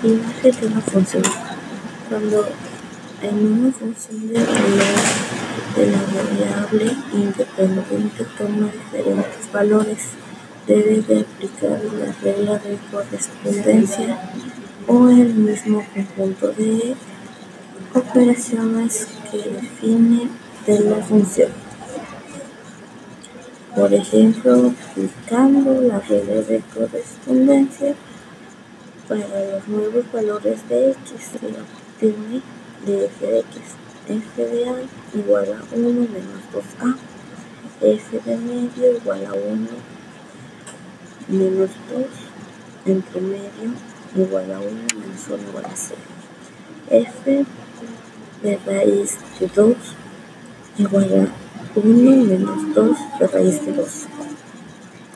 Imagen de una función. Cuando en una función de valor de la variable independiente toma diferentes valores, debe de aplicar la regla de correspondencia o el mismo conjunto de operaciones que define de la función. Por ejemplo, aplicando la regla de correspondencia para los nuevos valores de x se obtiene de f de x, f de a igual a 1 menos 2a, f de medio igual a 1 menos 2, entre medio igual a 1 menos 1 igual a 0, f de raíz de 2 igual a 1 menos 2 de raíz de 2.